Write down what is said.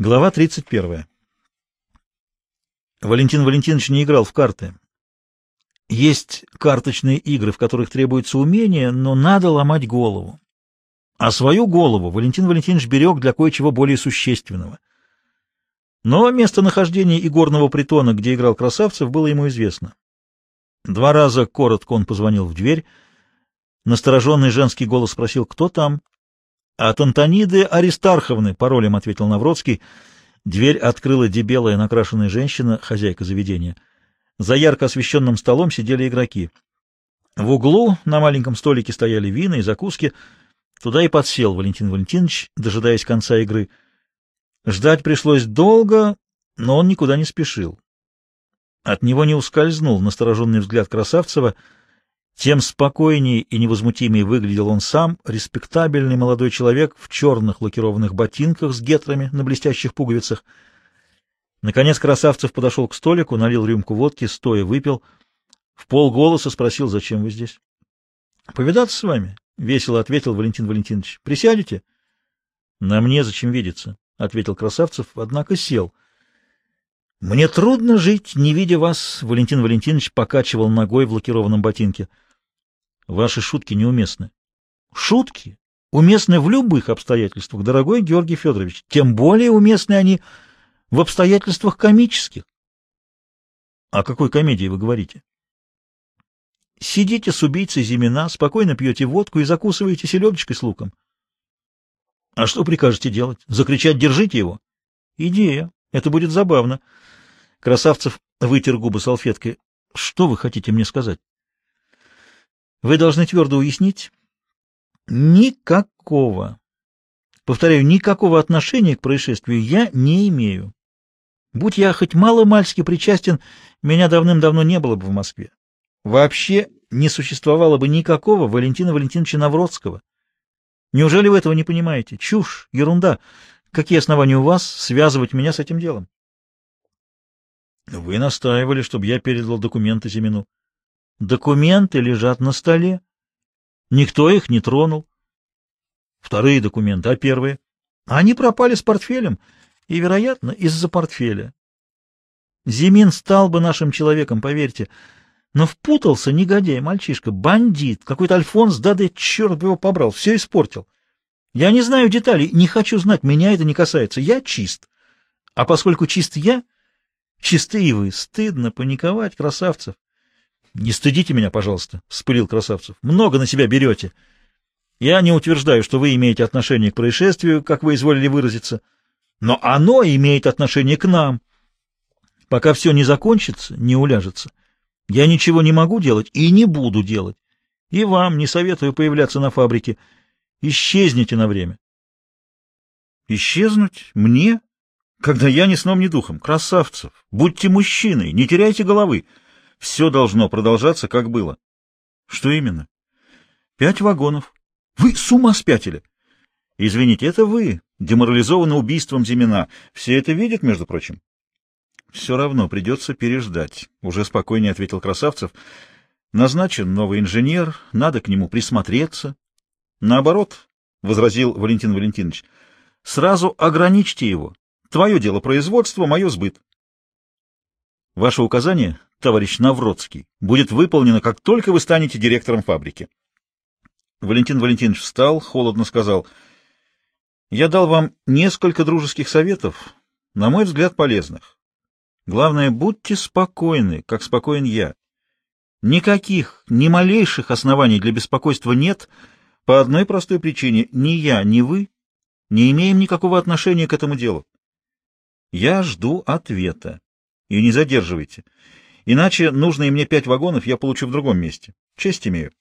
Глава 31. Валентин Валентинович не играл в карты. Есть карточные игры, в которых требуется умение, но надо ломать голову. А свою голову Валентин Валентинович берег для кое-чего более существенного. Но местонахождение игорного притона, где играл Красавцев, было ему известно. Два раза коротко он позвонил в дверь. Настороженный женский голос спросил, кто там. «От Антониды Аристарховны», — паролем ответил Навродский. Дверь открыла дебелая накрашенная женщина, хозяйка заведения. За ярко освещенным столом сидели игроки. В углу на маленьком столике стояли вина и закуски. Туда и подсел Валентин Валентинович, дожидаясь конца игры. Ждать пришлось долго, но он никуда не спешил. От него не ускользнул настороженный взгляд Красавцева — тем спокойнее и невозмутимее выглядел он сам, респектабельный молодой человек в черных лакированных ботинках с гетрами на блестящих пуговицах. Наконец Красавцев подошел к столику, налил рюмку водки, стоя выпил. В полголоса спросил, зачем вы здесь? — Повидаться с вами, — весело ответил Валентин Валентинович. — Присядете? — На мне зачем видеться, — ответил Красавцев, однако сел. — Мне трудно жить, не видя вас, — Валентин Валентинович покачивал ногой в лакированном ботинке. — Ваши шутки неуместны. Шутки уместны в любых обстоятельствах, дорогой Георгий Федорович. Тем более уместны они в обстоятельствах комических. О какой комедии вы говорите? Сидите с убийцей Зимина, спокойно пьете водку и закусываете селедочкой с луком. А что прикажете делать? Закричать «держите его»? Идея. Это будет забавно. Красавцев вытер губы салфеткой. Что вы хотите мне сказать? Вы должны твердо уяснить, никакого, повторяю, никакого отношения к происшествию я не имею. Будь я хоть мало-мальски причастен, меня давным-давно не было бы в Москве. Вообще не существовало бы никакого Валентина Валентиновича Навродского. Неужели вы этого не понимаете? Чушь, ерунда. Какие основания у вас связывать меня с этим делом? Вы настаивали, чтобы я передал документы Зимину. Документы лежат на столе. Никто их не тронул. Вторые документы, а первые? Они пропали с портфелем, и, вероятно, из-за портфеля. Зимин стал бы нашим человеком, поверьте. Но впутался негодяй, мальчишка, бандит, какой-то Альфонс, да да, черт его побрал, все испортил. Я не знаю деталей, не хочу знать, меня это не касается. Я чист. А поскольку чист я, чисты и вы. Стыдно паниковать, красавцев. — Не стыдите меня, пожалуйста, — вспылил Красавцев. — Много на себя берете. Я не утверждаю, что вы имеете отношение к происшествию, как вы изволили выразиться, но оно имеет отношение к нам. Пока все не закончится, не уляжется, я ничего не могу делать и не буду делать. И вам не советую появляться на фабрике. Исчезните на время. Исчезнуть? Мне? Когда я ни сном, ни духом. Красавцев, будьте мужчиной, не теряйте головы. Все должно продолжаться, как было. Что именно? Пять вагонов. Вы с ума спятили? Извините, это вы, деморализованы убийством Зимина. Все это видят, между прочим. Все равно придется переждать, уже спокойнее ответил Красавцев. Назначен новый инженер, надо к нему присмотреться. Наоборот, — возразил Валентин Валентинович, — сразу ограничьте его. Твое дело производство, мое сбыт. Ваше указание товарищ Навродский, будет выполнено, как только вы станете директором фабрики. Валентин Валентинович встал, холодно сказал, «Я дал вам несколько дружеских советов, на мой взгляд, полезных. Главное, будьте спокойны, как спокоен я. Никаких, ни малейших оснований для беспокойства нет, по одной простой причине. Ни я, ни вы не имеем никакого отношения к этому делу. Я жду ответа. И не задерживайте. Иначе нужные мне пять вагонов я получу в другом месте. Честь имею.